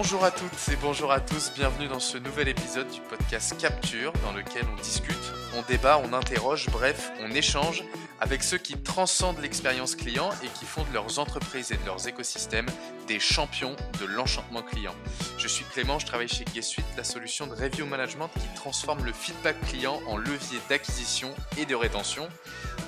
Bonjour à toutes et bonjour à tous, bienvenue dans ce nouvel épisode du podcast Capture dans lequel on discute, on débat, on interroge, bref, on échange avec ceux qui transcendent l'expérience client et qui font de leurs entreprises et de leurs écosystèmes des champions de l'enchantement client. Je suis Clément, je travaille chez Suite, la solution de review management qui transforme le feedback client en levier d'acquisition et de rétention.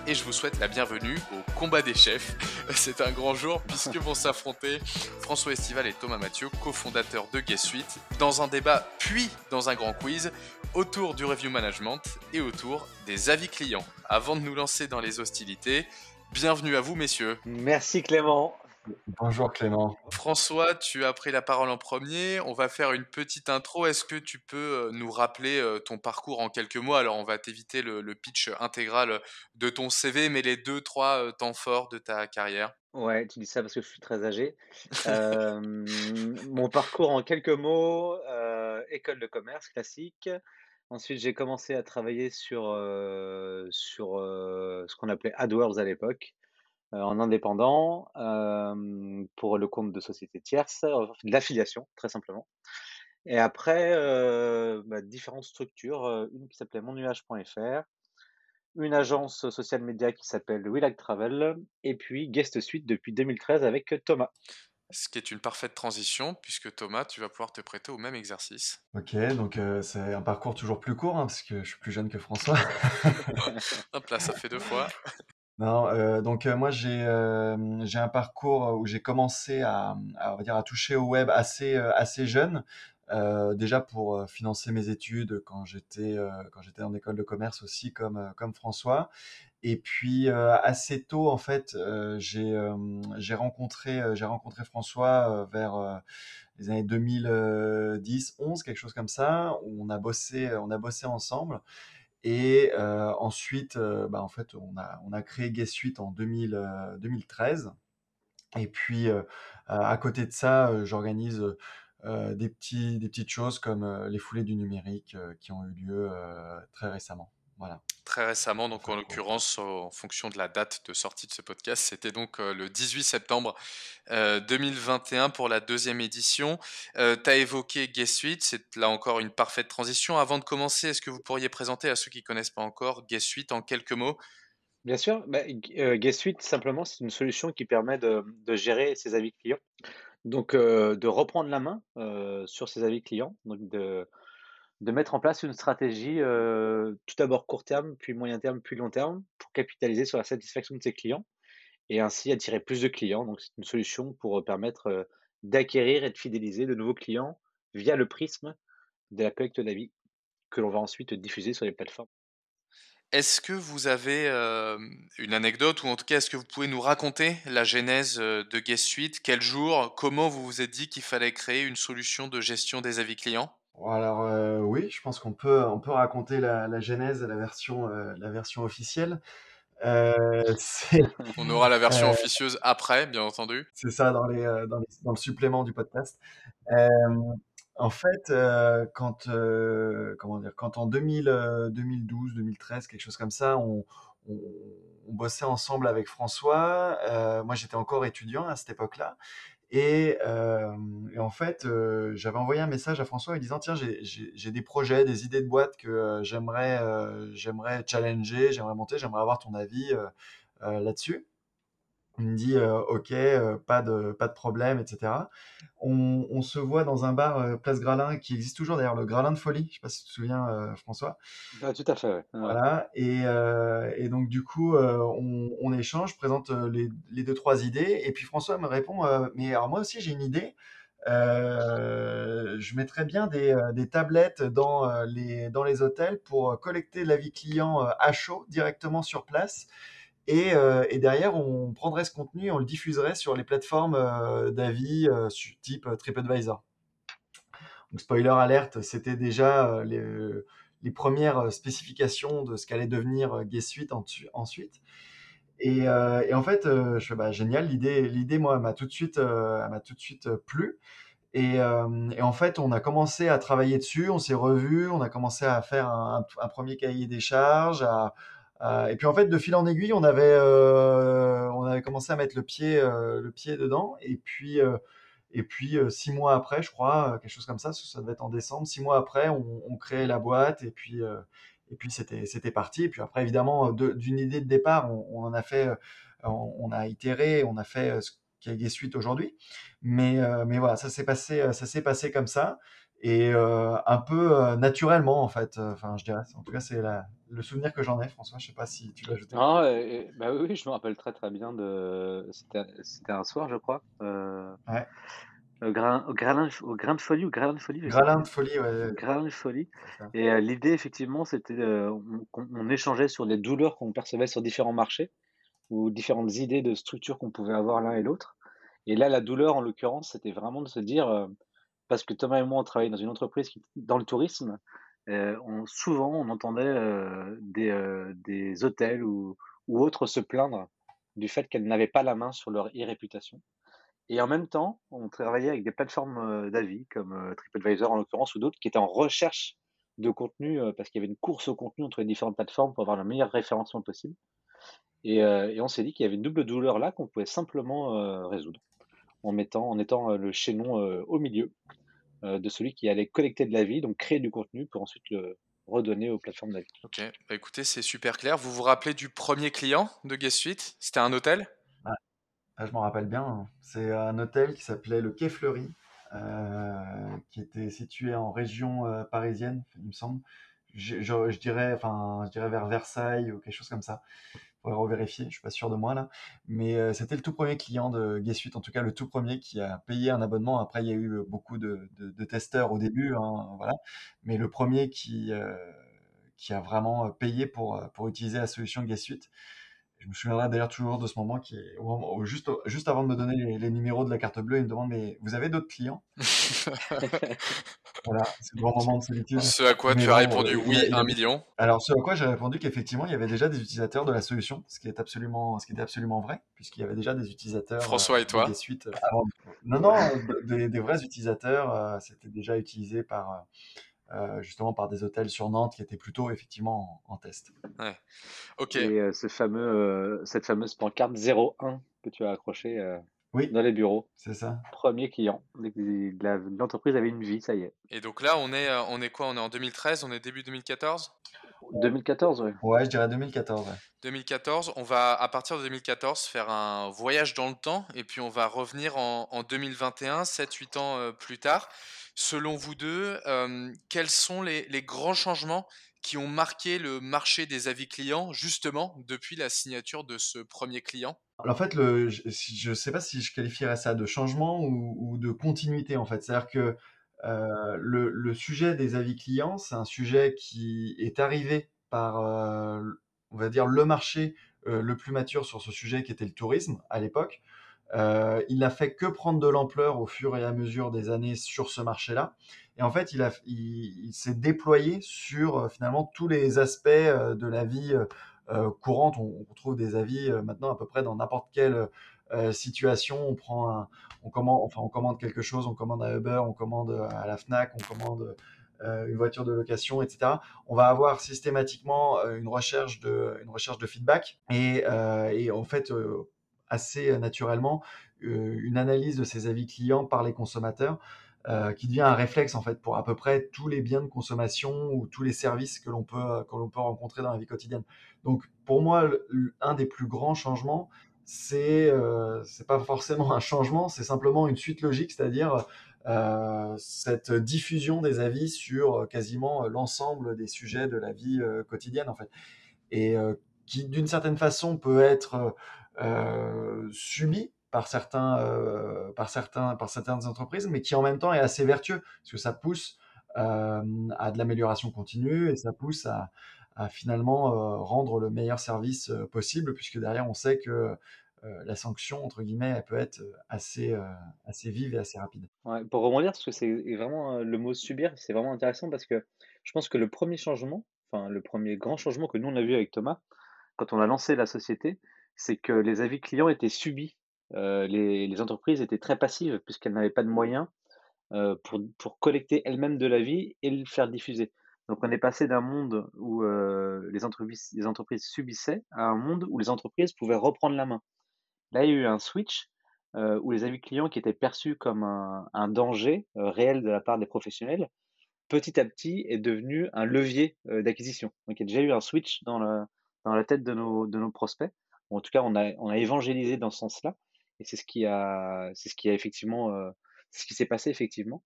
Et je vous souhaite la bienvenue au combat des chefs. C'est un grand jour puisque vont s'affronter François Estival et Thomas Mathieu, cofondateurs de Suite, dans un débat puis dans un grand quiz autour du review management et autour des avis clients. Avant de nous lancer dans les hostilités, bienvenue à vous messieurs. Merci Clément. Bonjour Clément. François, tu as pris la parole en premier. On va faire une petite intro. Est-ce que tu peux euh, nous rappeler euh, ton parcours en quelques mots? Alors, on va t'éviter le, pitch intégral de ton CV, mais les deux, trois euh, temps forts de ta carrière. Ouais, tu dis ça parce que je suis très âgé. mon parcours en quelques mots, école de commerce classique. Ensuite, j'ai commencé à travailler sur, sur ce qu'on appelait AdWords à l'époque. Euh, en indépendant pour le compte de sociétés tierces, de l'affiliation, très simplement. Et après, bah, différentes structures, une qui s'appelait monnuage.fr, une agence social média qui s'appelle We Travel, et puis Guest Suite depuis 2013 avec Thomas. Ce qui est une parfaite transition, puisque Thomas, tu vas pouvoir te prêter au même exercice. Ok, donc c'est un parcours toujours plus court, hein, parce que je suis plus jeune que François. Hop là, ça fait deux fois. Euh, donc euh, moi j'ai euh, j'ai un parcours où j'ai commencé à, à, on va dire à toucher au web assez assez jeune. déjà pour financer mes études quand j'étais quand en école de commerce aussi comme comme François. Et puis assez tôt en fait j'ai j'ai rencontré j'ai rencontré François vers les années 2010 11 quelque chose comme ça où on a bossé on a bossé ensemble. Et euh, ensuite, euh, bah, en fait, on a, on a créé en 2000, 2013. Et puis, à côté de ça, j'organise des, des petites choses comme les foulées du numérique qui ont eu lieu très récemment. Voilà. Très récemment, donc en l'occurrence, en fonction de la date de sortie de ce podcast, c'était donc euh, le 18 septembre 2021 euh, pour la deuxième édition. Euh, tu as évoqué Guest Suite, c'est là encore une parfaite transition. Avant de commencer, est-ce que vous pourriez présenter à ceux qui ne connaissent pas encore Guest Suite en quelques mots? Bien sûr, bah, Guest Suite, simplement, c'est une solution qui permet de, de gérer ses avis clients. Donc, de reprendre la main sur ses avis clients, donc de de mettre en place une stratégie, tout d'abord court terme, puis moyen terme, puis long terme, pour capitaliser sur la satisfaction de ses clients et ainsi attirer plus de clients. Donc c'est une solution pour, permettre, d'acquérir et de fidéliser de nouveaux clients via le prisme de la collecte d'avis que l'on va ensuite diffuser sur les plateformes. Est-ce que vous avez, une anecdote ou en tout cas, est-ce que vous pouvez nous raconter la genèse, de Guest Suite? Quel jour? Comment vous vous êtes dit qu'il fallait créer une solution de gestion des avis clients? Alors euh, oui, je pense qu'on peut, on peut raconter la, la genèse, la version, euh, la version officielle. Euh, on aura la version officieuse après, bien entendu. C'est ça dans, les, dans, dans, le supplément du podcast. en fait, quand, comment dire, quand en 2000, 2012, 2013, quelque chose comme ça, on, on, on bossait ensemble avec François. moi, j'étais encore étudiant à cette époque-là. Et, en fait, j'avais envoyé un message à François en disant tiens, j'ai des projets, des idées de boîte que j'aimerais j'aimerais challenger, j'aimerais monter, j'aimerais avoir ton avis là-dessus. Il me dit euh, ok, euh, pas de pas de problème, etc. On, se voit dans un bar euh, Place Gralin qui existe toujours d'ailleurs, le Gralin de Folie. Je sais pas si tu te souviens, François. Ah, tout à fait. Ouais. Voilà. Et, et, donc du coup, on, on, échange, présente les, les, deux trois idées, et puis François me répond mais alors moi aussi j'ai une idée. je mettrais bien des, des, tablettes dans les, dans les hôtels pour collecter l'avis client à chaud directement sur place euh, et, derrière, on prendrait ce contenu et on le diffuserait sur les plateformes euh, d'avis euh, type TripAdvisor. Donc, spoiler alerte, c'était déjà les, premières spécifications de ce qu'allait devenir Guest Suite ensuite. Et, en fait, je fais bah, génial, l'idée, moi, m'a tout de m'a tout de suite plu. Et, en fait, on a commencé à travailler dessus, on s'est revu, on a commencé à faire un, un premier cahier des charges, à, et puis en fait, de fil en aiguille, on avait, euh, on avait commencé à mettre le pied, euh, le pied dedans. Et puis, Et puis six mois après, je crois, quelque chose comme ça, ça devait être en décembre. Six mois après, on, on créait la boîte et puis et puis c'était parti. Et puis après, évidemment, d'une idée de départ, on, en a fait, on, a itéré, on a fait ce qui est Suite aujourd'hui. Mais mais voilà, ça s'est passé passé comme ça et euh, un peu euh, naturellement en fait. Enfin, je dirais. En tout cas, c'est le souvenir que j'en ai, François. Je sais pas si tu veux ajouter. Ah, bah oui, je me rappelle très très bien de. C'était un soir, je crois. Euh... Ouais. Au grain, au, grain, au grain de folie ou grain de folie Grain de folie, ouais. Grain de folie. Et euh, l'idée, effectivement, c'était qu'on on échangeait sur des douleurs qu'on percevait sur différents marchés ou différentes idées de structures qu'on pouvait avoir l'un et l'autre. Et là, la douleur, en l'occurrence, c'était vraiment de se dire parce que Thomas et moi, on travaillait dans une entreprise qui, dans le tourisme. Souvent, on entendait des, hôtels ou, autres se plaindre du fait qu'elles n'avaient pas la main sur leur e-réputation. Et en même temps, on travaillait avec des plateformes d'avis comme TripAdvisor en l'occurrence ou d'autres qui étaient en recherche de contenu parce qu'il y avait une course au contenu entre les différentes plateformes pour avoir le meilleur référencement possible. Et, on s'est dit qu'il y avait une double douleur là qu'on pouvait simplement résoudre en mettant en étant le chaînon au milieu de celui qui allait collecter de la vie, donc créer du contenu pour ensuite le redonner aux plateformes d'avis. Ok, bah, écoutez, c'est super clair. Vous vous rappelez du premier client de Guest Suite? C'était un hôtel? Ah, Je m'en rappelle bien. C'est un hôtel qui s'appelait le Quai Fleury, euh, qui était situé en région euh, parisienne, il me semble. Je, je, dirais, enfin, je dirais vers Versailles ou quelque chose comme ça faudrait revérifier, je suis pas sûr de moi là. Mais euh, c'était le tout premier client de Guest en tout cas le tout premier qui a payé un abonnement. Après, il y a eu beaucoup de, testeurs au début, hein, voilà. Mais le premier qui, euh, a vraiment payé pour, pour utiliser la solution Guest je me souviendrai d'ailleurs toujours de ce moment qui est juste, juste avant de me donner les, numéros de la carte bleue, il me demande mais vous avez d'autres clients? Voilà, c'est le grand moment de solitude. Ce à quoi tu as répondu oui, un million. Alors ce à quoi j'ai répondu qu'effectivement il y avait déjà des utilisateurs de la solution, ce qui est absolument, ce qui était absolument vrai, puisqu'il y avait déjà des utilisateurs. François et toi des suites, Non non, des, des, vrais utilisateurs, euh, c'était déjà utilisé par euh, euh, justement par des hôtels sur Nantes qui étaient plutôt effectivement en, test. Ouais. Ok. Et euh, ce fameux, euh, cette fameuse pancarte 01 que tu as accrochée oui, dans les bureaux. C'est ça. Premier client. L'entreprise avait une vie, ça y est. Et donc là, on est, on est quoi? On est en 2013 On est début 2014 2014, oui. Ouais, je dirais 2014. 2014, on va à partir de 2014 faire un voyage dans le temps et puis on va revenir en, en 2021, 7-8 ans plus tard. Selon vous deux, euh, quels sont les, grands changements qui ont marqué le marché des avis clients, justement, depuis la signature de ce premier client? En fait, je ne sais pas si je qualifierais ça de changement ou, de continuité, en fait. C'est-à-dire que euh, le, sujet des avis clients, c'est un sujet qui est arrivé par, euh, on va dire, le marché le plus mature sur ce sujet, qui était le tourisme à l'époque. Euh, il n'a fait que prendre de l'ampleur au fur et à mesure des années sur ce marché-là. Et en fait, il, s'est déployé sur euh, finalement tous les aspects euh, de la vie courante. On, trouve des avis maintenant à peu près dans n'importe quelle situation. On prend on commande, enfin on commande quelque chose, on commande à Uber, on commande à la Fnac, on commande une voiture de location, etc. On va avoir systématiquement une recherche de, une recherche de feedback et en fait assez euh, naturellement euh, une analyse de ces avis clients par les consommateurs euh, qui devient un réflexe en fait pour à peu près tous les biens de consommation ou tous les services que l'on peut que peut rencontrer dans la vie quotidienne. Donc pour moi, un des plus grands changements, c'est euh, pas forcément un changement, c'est simplement une suite logique, c'est-à-dire cette diffusion des avis sur quasiment l'ensemble des sujets de la vie quotidienne en fait, et qui d'une certaine façon peut être subi par certains, euh, par certains, par certaines entreprises, mais qui en même temps est assez vertueux parce que ça pousse euh, à de l'amélioration continue et ça pousse à, finalement rendre le meilleur service possible, puisque derrière on sait que la sanction entre guillemets elle peut être assez assez vive et assez rapide. pour rebondir parce que c'est vraiment le mot subir, c'est vraiment intéressant parce que je pense que le premier changement, enfin le premier grand changement que nous on a vu avec Thomas quand on a lancé la société, c'est que les avis clients étaient subis. Euh, les, entreprises étaient très passives puisqu'elles n'avaient pas de moyens euh, pour, collecter elles-mêmes de l'avis et le faire diffuser. Donc on est passé d'un monde où euh, les, entreprises, les entreprises subissaient à un monde où les entreprises pouvaient reprendre la main. Là, il y a eu un switch où les avis clients qui étaient perçus comme un, un danger réel de la part des professionnels, petit à petit est devenu un levier d'acquisition. Donc il y a déjà eu un switch dans, la tête de nos, de nos prospects. En tout cas, on a, évangélisé dans ce sens-là. Et c'est ce qui a, c'est ce qui a effectivement, c'est ce qui s'est passé effectivement.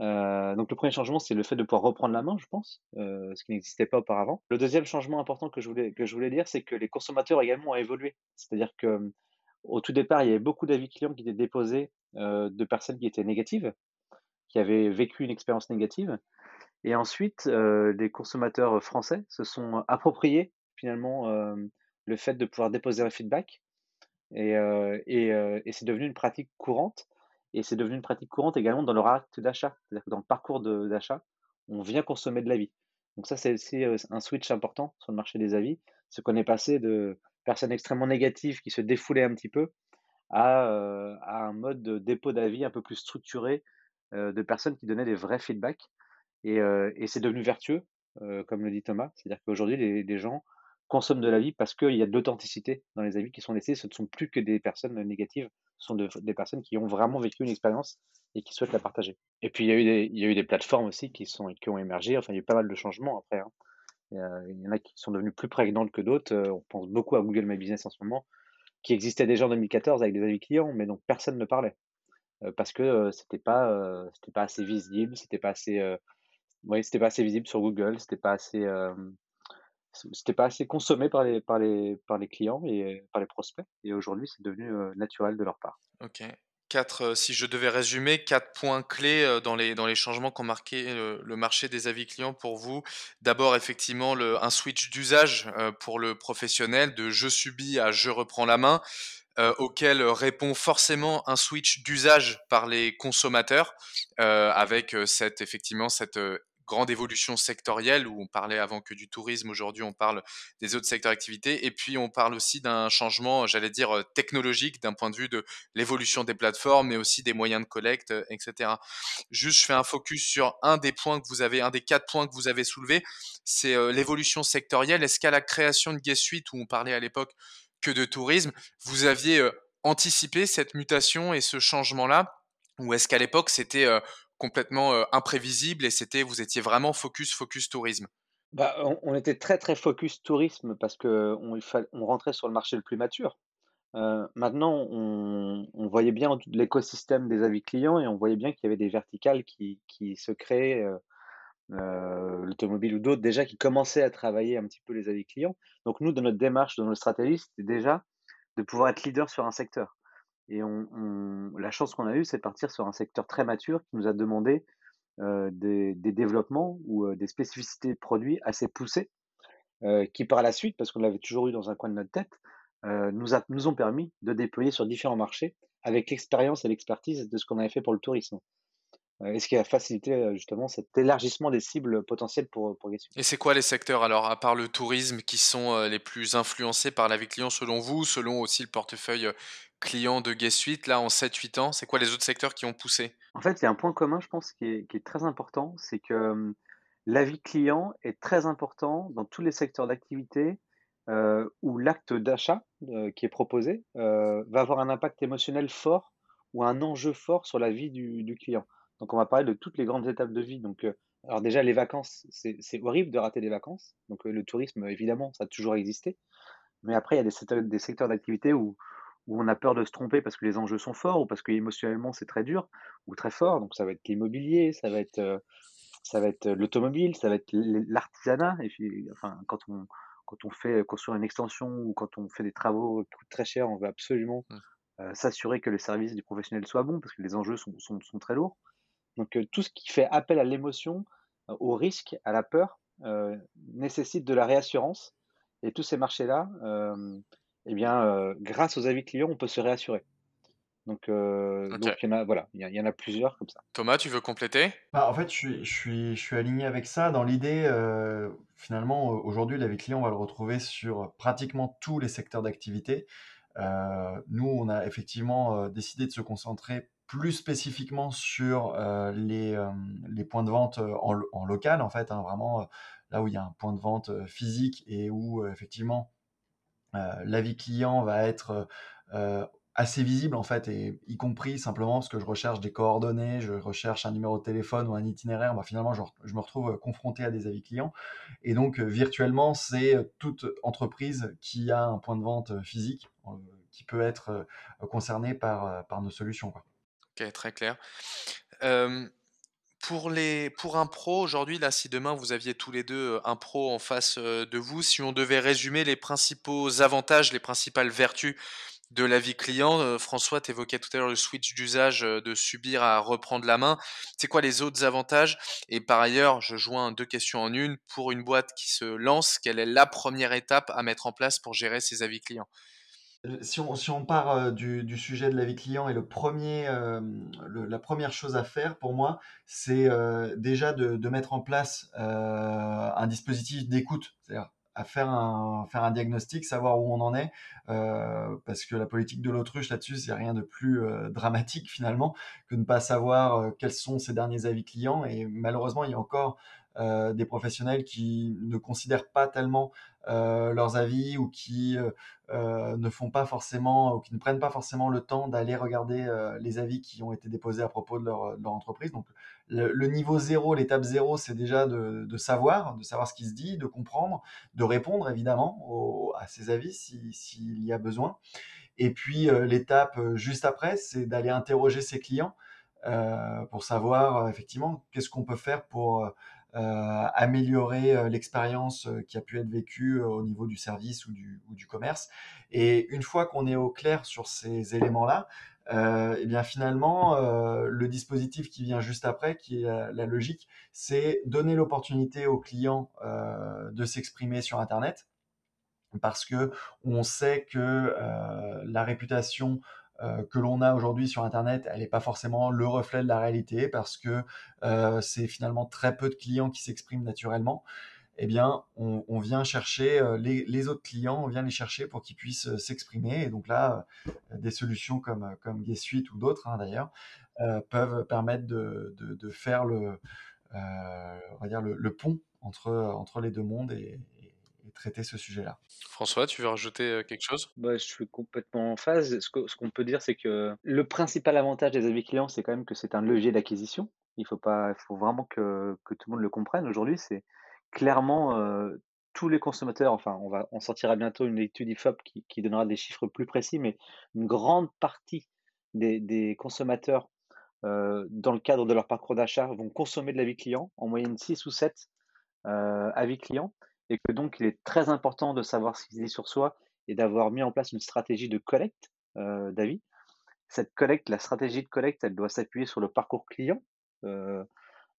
Euh, donc le premier changement, c'est le fait de pouvoir reprendre la main, je pense, euh, ce qui n'existait pas auparavant. Le deuxième changement important que je voulais, que je voulais dire, c'est que les consommateurs également ont évolué. C'est-à-dire que au tout départ, il y avait beaucoup d'avis clients qui étaient déposés euh, de personnes qui étaient négatives, qui avaient vécu une expérience négative. Et ensuite, les consommateurs français se sont appropriés finalement le fait de pouvoir déposer un feedback. Et, et, et c'est devenu une pratique courante. Et c'est devenu une pratique courante également dans leur acte d'achat. C'est-à-dire que dans le parcours d'achat, on vient consommer de l'avis. Donc ça, c'est aussi un switch important sur le marché des avis. Ce qu'on est passé de personnes extrêmement négatives qui se défoulaient un petit peu à, à un mode de dépôt d'avis un peu plus structuré de personnes qui donnaient des vrais feedbacks. Et, et c'est devenu vertueux, comme le dit Thomas. C'est-à-dire qu'aujourd'hui, les, les, gens consomment de l'avis parce qu'il y a de l'authenticité dans les avis qui sont laissés. Ce ne sont plus que des personnes négatives, ce sont des personnes qui ont vraiment vécu une expérience et qui souhaitent la partager. Et puis il y a eu des, plateformes aussi qui, sont, qui ont émergé. Enfin, il y a eu pas mal de changements après. Hein. Il, y en a qui sont devenus plus prégnantes que d'autres. Euh, on pense beaucoup à Google My Business en ce moment, qui existait déjà en 2014 avec des avis clients, mais dont personne ne parlait euh, parce que euh, c'était pas, assez visible, c'était pas assez, c'était pas assez visible sur Google, c'était pas assez c'était pas assez consommé par les, par les, par les clients et par les prospects. Et aujourd'hui, c'est devenu naturel de leur part. Ok. Quatre, si je devais résumer, quatre points clés dans les, dans les changements qu'ont marqué le, marché des avis clients pour vous. D'abord, effectivement, le, un switch d'usage pour le professionnel de je subis à je reprends la main. auquel répond forcément un switch d'usage par les consommateurs, avec cette effectivement cette grande évolution sectorielle où on parlait avant que du tourisme, aujourd'hui on parle des autres secteurs d'activité et puis on parle aussi d'un changement, j'allais dire euh, technologique d'un point de vue de l'évolution des plateformes mais aussi des moyens de collecte, euh, etc. Juste, je fais un focus sur un des points que vous avez, un des quatre points que vous avez soulevés, c'est euh, l'évolution sectorielle. Est-ce qu'à la création de Guest Suite où on parlait à l'époque que de tourisme, vous aviez anticipé cette mutation et ce changement-là? Ou est-ce qu'à l'époque c'était complètement imprévisible et c'était vous étiez vraiment focus focus tourisme bah, on, était très très focus tourisme parce que on, on rentrait sur le marché le plus mature. maintenant, on, voyait bien l'écosystème des avis clients et on voyait bien qu'il y avait des verticales qui, qui se créaient, l'automobile ou d'autres déjà qui commençaient à travailler un petit peu les avis clients. Donc nous, dans notre démarche, dans notre stratégie, c'était déjà de pouvoir être leader sur un secteur. Et la chance qu'on a eue, c'est de partir sur un secteur très mature qui nous a demandé des, développements ou des spécificités de produits assez poussées, qui par la suite, parce qu'on l'avait toujours eu dans un coin de notre tête, nous ont permis de déployer sur différents marchés avec l'expérience et l'expertise de ce qu'on avait fait pour le tourisme. Et ce qui a facilité justement cet élargissement des cibles potentielles pour, pour Et c'est quoi les secteurs alors, à part le tourisme, qui sont les plus influencés par la vie client selon vous, selon aussi le portefeuille client de Guest Suite là en 7-8 ans C'est quoi les autres secteurs qui ont poussé? En fait, il y a un point commun, je pense, qui est, très important, c'est que l'avis client est très important dans tous les secteurs d'activité où l'acte d'achat qui est proposé va avoir un impact émotionnel fort ou un enjeu fort sur la vie du client. Donc, on va parler de toutes les grandes étapes de vie. Donc, euh, alors déjà, les vacances, c'est horrible de rater des vacances. Donc, euh, le tourisme, évidemment, ça a toujours existé. Mais après, il y a des secteurs d'activité où, où on a peur de se tromper parce que les enjeux sont forts ou parce que émotionnellement c'est très dur ou très fort. Donc, ça va être l'immobilier, ça va être, euh, ça va être l'automobile, ça va être l'artisanat. Et puis, enfin, quand on, quand on fait construire une extension ou quand on fait des travaux qui coûtent très cher, on veut absolument mmh. s'assurer que le service du professionnel soit bon parce que les enjeux sont, sont, sont très lourds. Donc tout ce qui fait appel à l'émotion, au risque, à la peur, nécessite de la réassurance. Et tous ces marchés-là, eh bien, grâce aux avis clients, on peut se réassurer. Donc, donc il, y en a, voilà, il y, en a plusieurs comme ça. Thomas, tu veux compléter? Bah, En fait, je suis, je, suis, je suis aligné avec ça. Dans l'idée, finalement, aujourd'hui, l'avis client, on va le retrouver sur pratiquement tous les secteurs d'activité. nous, on a effectivement décidé de se concentrer plus spécifiquement sur les, les, points de vente en, local, en fait, hein, vraiment là où il y a un point de vente physique et où effectivement l'avis client va être assez visible en fait, et y compris simplement parce que je recherche des coordonnées, je recherche un numéro de téléphone ou un itinéraire, bah, finalement je, je, me retrouve confronté à des avis clients. Et donc virtuellement, c'est toute entreprise qui a un point de vente physique qui peut être concerné par, par nos solutions. Ok, très clair. Pour, un pro, aujourd'hui, là, si demain vous aviez tous les deux un pro en face de vous, si on devait résumer les principaux avantages, les principales vertus de la vie client, François, tu évoquais tout à l'heure le switch d'usage de subir à reprendre la main. C'est quoi les autres avantages? Et par ailleurs, je joins deux questions en une. Pour une boîte qui se lance, quelle est la première étape à mettre en place pour gérer ses avis clients? Si on, si on part du, sujet de la vie client et le premier, la première chose à faire pour moi, c'est déjà de, de, mettre en place un dispositif d'écoute. C'est-à-dire à faire un, faire un diagnostic, savoir où on en est, euh, parce que la politique de l'autruche là-dessus, c'est rien de plus euh, dramatique finalement que de ne pas savoir euh, quels sont ses derniers avis clients. Et malheureusement, il y a encore euh, des professionnels qui ne considèrent pas tellement euh, leurs avis ou qui euh, ne font pas forcément ou qui ne prennent pas forcément le temps d'aller regarder les avis qui ont été déposés à propos de leur, entreprise. Donc le, niveau zéro, l'étape zéro, c'est déjà de, savoir, de savoir ce qui se dit, de comprendre, de répondre évidemment à ces avis s'il si, y a besoin. Et puis l'étape juste après, c'est d'aller interroger ses clients pour savoir effectivement qu'est-ce qu'on peut faire pour améliorer euh, l'expérience euh, qui a pu être vécue au niveau du service ou du, ou du commerce. Et une fois qu'on est au clair sur ces éléments-là, euh, et eh bien finalement, euh, le dispositif qui vient juste après, qui est la, la logique, c'est donner l'opportunité aux clients euh, de s'exprimer sur Internet, parce que on sait que la réputation euh, que l'on a aujourd'hui sur Internet, elle n'est pas forcément le reflet de la réalité parce que euh, c'est finalement très peu de clients qui s'expriment naturellement. Eh bien, on, vient chercher euh, les, autres clients, on vient les chercher pour qu'ils puissent s'exprimer. Et donc là, des solutions comme, comme ou d'autres hein, d'ailleurs peuvent permettre de, faire le, on va dire le, pont entre, entre les deux mondes et, traiter ce sujet-là. François, tu veux rajouter quelque chose? Bah, Je suis complètement en phase. Ce qu'on peut dire, c'est que le principal avantage des avis clients, c'est quand même que c'est un levier d'acquisition. Il faut, pas, faut vraiment que, que, tout le monde le comprenne. Aujourd'hui, c'est clairement tous les consommateurs, enfin, on, va, on sortira bientôt une étude IFOP qui, qui donnera des chiffres plus précis, mais une grande partie des, des consommateurs, dans le cadre de leur parcours d'achat, vont consommer de l'avis client, en moyenne 6 ou 7 avis clients et que donc il est très important de savoir ce qu'il dit sur soi et d'avoir mis en place une stratégie de collecte euh, d'avis. Cette collecte, la stratégie de collecte, elle doit s'appuyer sur le parcours client euh,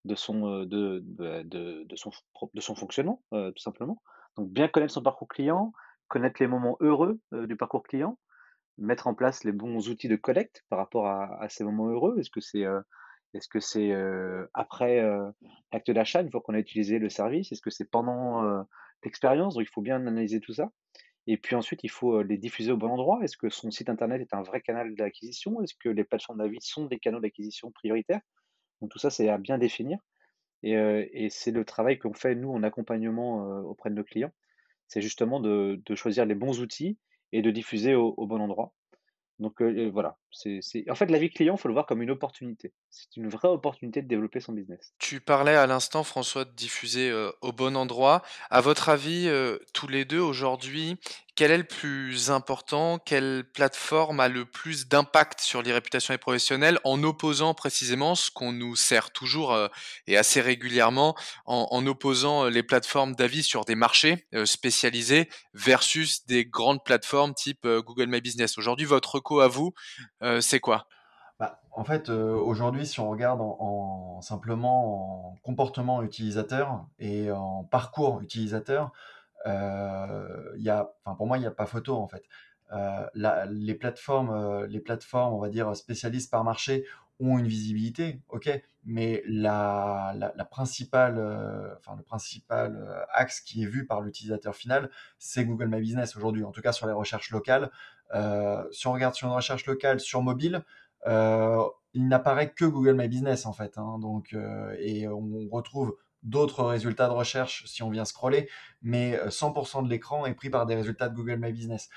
de, son, euh, de, de, son, de son fonctionnement, tout simplement. Donc bien connaître son parcours client, connaître les moments heureux du parcours client, mettre en place les bons outils de collecte par rapport à, à ces moments heureux. Est-ce que c'est est-ce que c'est après l'acte d'achat, une fois qu'on a utilisé le service Est-ce que c'est pendant l'expérience? Donc il faut bien analyser tout ça. Et puis ensuite, il faut les diffuser au bon endroit. Est-ce que son site internet est un vrai canal d'acquisition? Est-ce que les plateformes d'avis sont des canaux d'acquisition prioritaires? Donc tout ça, c'est à bien définir. Et, c'est le travail qu'on fait, nous, en accompagnement auprès de nos clients. C'est justement de, choisir les bons outils et de diffuser au bon endroit. Donc voilà, en fait la vie client, il faut le voir comme une opportunité. C'est une vraie opportunité de développer son business. Tu parlais à l'instant, François, de diffuser au bon endroit. À votre avis, tous les deux aujourd'hui, quel est le plus important? Quelle plateforme a le plus d'impact sur les réputations des professionnels en opposant précisément ce qu'on nous sert toujours et assez régulièrement en, opposant les plateformes d'avis sur des marchés spécialisés versus des grandes plateformes type Google My Business? Aujourd'hui, votre co à vous, c'est quoi? Bah, en fait, aujourd'hui, si on regarde en, simplement en comportement utilisateur et en parcours utilisateur, euh, y a, pour moi, il n'y a pas photo en fait. Euh, les plateformes, euh, les plateformes, on va dire spécialistes par marché, ont une visibilité, ok, mais la, la, principale, enfin le principal axe qui est vu par l'utilisateur final, c'est Google My Business aujourd'hui. En tout cas sur les recherches locales. si on regarde sur une recherche locale sur mobile, il n'apparaît que Google My Business en fait. Hein, donc et on retrouve d'autres résultats de recherche si on vient scroller, mais 100% euh, de l'écran est pris par des résultats de Google My Business.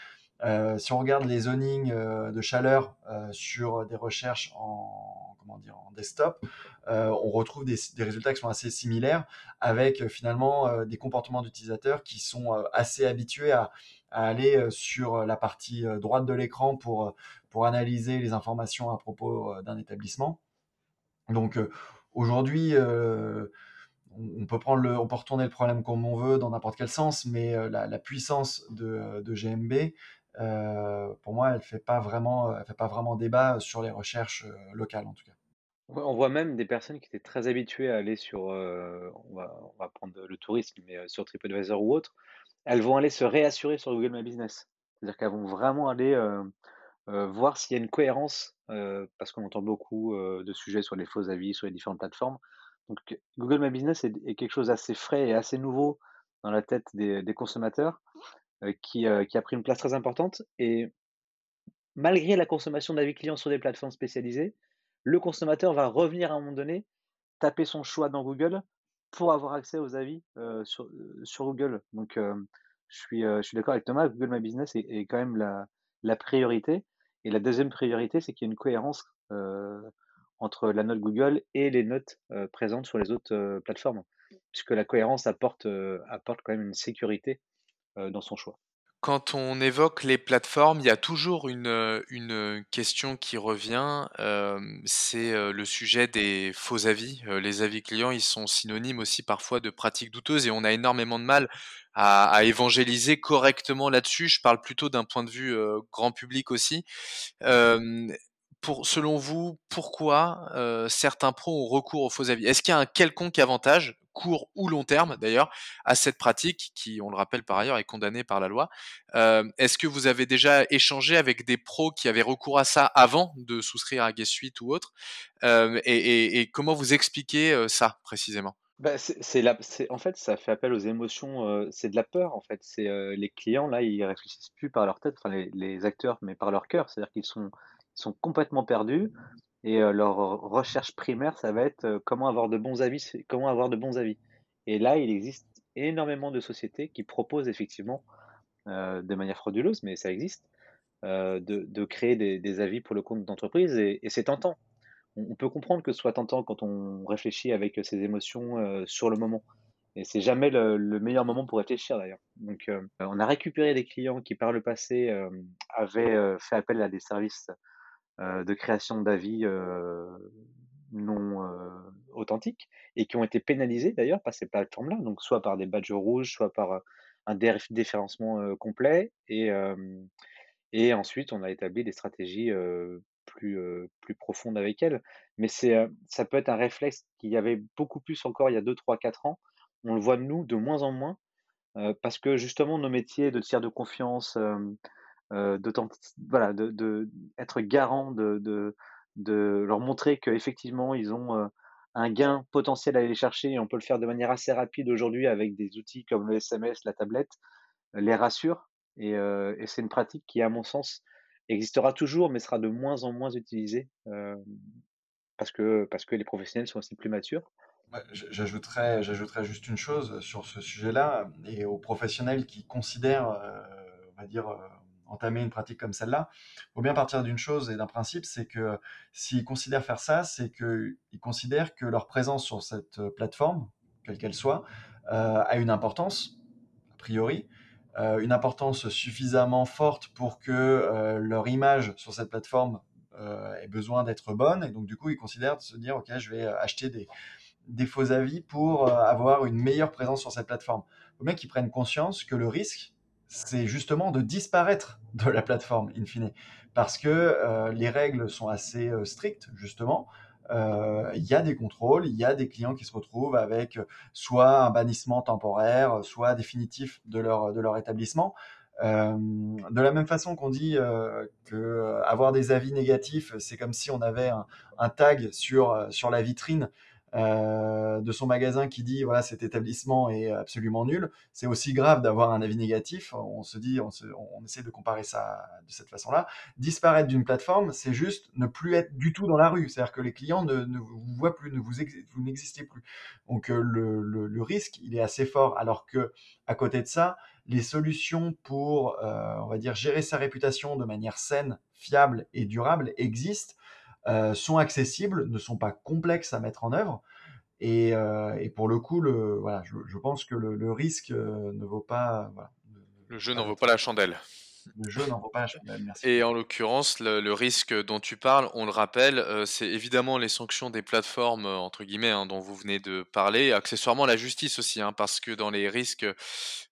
Si on regarde les zonings de chaleur sur des recherches en, comment dire, en desktop, on retrouve des, résultats qui sont assez similaires avec finalement des comportements d'utilisateurs qui sont assez habitués à, aller sur la partie droite de l'écran pour, pour analyser les informations à propos d'un établissement. Donc aujourd'hui, on peut prendre le, on peut retourner le problème comme on veut dans n'importe quel sens, mais euh, la, puissance de, GMB, euh, pour moi, elle fait fait pas vraiment débat sur les recherches euh, locales en tout cas. On voit même des personnes qui étaient très habituées à aller sur, on, va, on, va, prendre le tourisme, mais sur TripAdvisor ou autre, elles vont aller se réassurer sur Google My Business. C'est-à-dire qu'elles vont vraiment aller voir s'il y a une cohérence, parce qu'on entend beaucoup de sujets sur les faux avis, sur les différentes plateformes. Donc, Google My Business est, quelque chose d'assez frais et assez nouveau dans la tête des, consommateurs, euh, qui, euh, qui, a pris une place très importante. Et malgré la consommation d'avis clients sur des plateformes spécialisées, le consommateur va revenir à un moment donné, taper son choix dans Google pour avoir accès aux avis euh, sur, Google. Donc, je suis, suis d'accord avec Thomas, Google My Business est, est quand même la, la, priorité. Et la deuxième priorité, c'est qu'il y a une cohérence entre la note Google et les notes présentes sur les autres plateformes, puisque la cohérence apporte, apporte quand même une sécurité dans son choix. Quand on évoque les plateformes, il y a toujours une, question qui revient, c'est le sujet des faux avis. les avis clients, ils sont synonymes aussi parfois de pratiques douteuses et on a énormément de mal à, évangéliser correctement là-dessus. Je parle plutôt d'un point de vue grand public aussi selon vous, pourquoi euh, certains pros ont recours aux faux avis? Est-ce qu'il y a un quelconque avantage, court ou long terme d'ailleurs, à cette pratique qui, on le rappelle par ailleurs, est condamnée par la loi euh, Est-ce que vous avez déjà échangé avec des pros qui avaient recours à ça avant de souscrire à Guest Suite ou autre? Euh, et, comment vous expliquez ça précisément? Bah, c'est, en fait, ça fait appel aux émotions. c'est de la peur, en fait. C'est les clients là, ils réfléchissent plus par leur tête, enfin les, acteurs, mais par leur cœur. C'est-à-dire qu'ils sont complètement perdus et leur recherche primaire, ça va être comment avoir de bons avis, comment avoir de bons avis. Et là, il existe énormément de sociétés qui proposent effectivement, de manière frauduleuse, mais ça existe, de, créer des, avis pour le compte d'entreprise et, c'est tentant. On, peut comprendre que ce soit tentant quand on réfléchit avec ses émotions sur le moment. Et c'est jamais le, meilleur moment pour réfléchir d'ailleurs. Donc, on a récupéré des clients qui par le passé avaient fait appel à des services euh, de création d'avis euh, non euh, authentiques et qui ont été pénalisés d'ailleurs par ces plateformes-là, donc soit par des badges rouges, soit par un déréférencement complet et, et ensuite on a établi des stratégies plus, plus profondes avec elles. Mais ça peut être un réflexe qu'il y avait beaucoup plus encore il y a 2, 3, 4 ans. On le voit nous de moins en moins parce que justement nos métiers de tiers de confiance, euh, voilà, de, de, garant de, de, leur montrer qu'effectivement ils ont euh, un gain potentiel à aller chercher et on peut le faire de manière assez rapide aujourd'hui avec des outils comme le SMS, la tablette, euh, les rassure. Et, et c'est une pratique qui, à mon sens, existera toujours, mais sera de moins en moins utilisée parce, que, parce que les professionnels sont aussi plus matures. J'ajouterais, j'ajouterais juste une chose sur ce sujet-là et aux professionnels qui considèrent, on va dire, entamer une pratique comme celle-là, il faut bien partir d'une chose et d'un principe, c'est que s'ils considèrent faire ça, c'est qu'ils considèrent que leur présence sur cette plateforme, quelle qu'elle soit, euh, a une importance, a priori, euh, une importance suffisamment forte pour que euh, leur image sur cette plateforme ait besoin d'être bonne, et donc du coup, ils considèrent de se dire, ok, je vais acheter des, des faux avis pour avoir une meilleure présence sur cette plateforme. Il faut bien qu'ils prennent conscience que le risque, c'est justement de disparaître de la plateforme, in fine. Parce que euh, les règles sont assez euh, strictes, justement. Euh, il y a des contrôles, il y a des clients qui se retrouvent avec soit un bannissement temporaire, soit définitif de leur, de leur établissement. de la même façon qu'on dit que avoir des avis négatifs, c'est comme si on avait un, un tag sur, sur la vitrine euh, de son magasin qui dit voilà cet établissement est absolument nul, c'est aussi grave d'avoir un avis négatif. On se dit, on, essaie de comparer ça de cette façon-là. Disparaître d'une plateforme, c'est juste ne plus être du tout dans la rue. C'est-à-dire que les clients ne, vous voient plus, ne vous, vous n'existez plus. Donc euh, le, risque, il est assez fort. Alors que à côté de ça, les solutions pour, on va dire, gérer sa réputation de manière saine, fiable et durable existent, sont accessibles, ne sont pas complexes à mettre en œuvre. Et, pour le coup, le, voilà, je, pense que le, risque ne vaut pas. le jeu n'en vaut pas la chandelle. Le jeu n'en vaut pas la chandelle, merci. Et en l'occurrence, le, risque dont tu parles, on le rappelle, c'est évidemment les sanctions des plateformes, entre guillemets, hein, dont vous venez de parler, accessoirement la justice aussi, hein, parce que dans les risques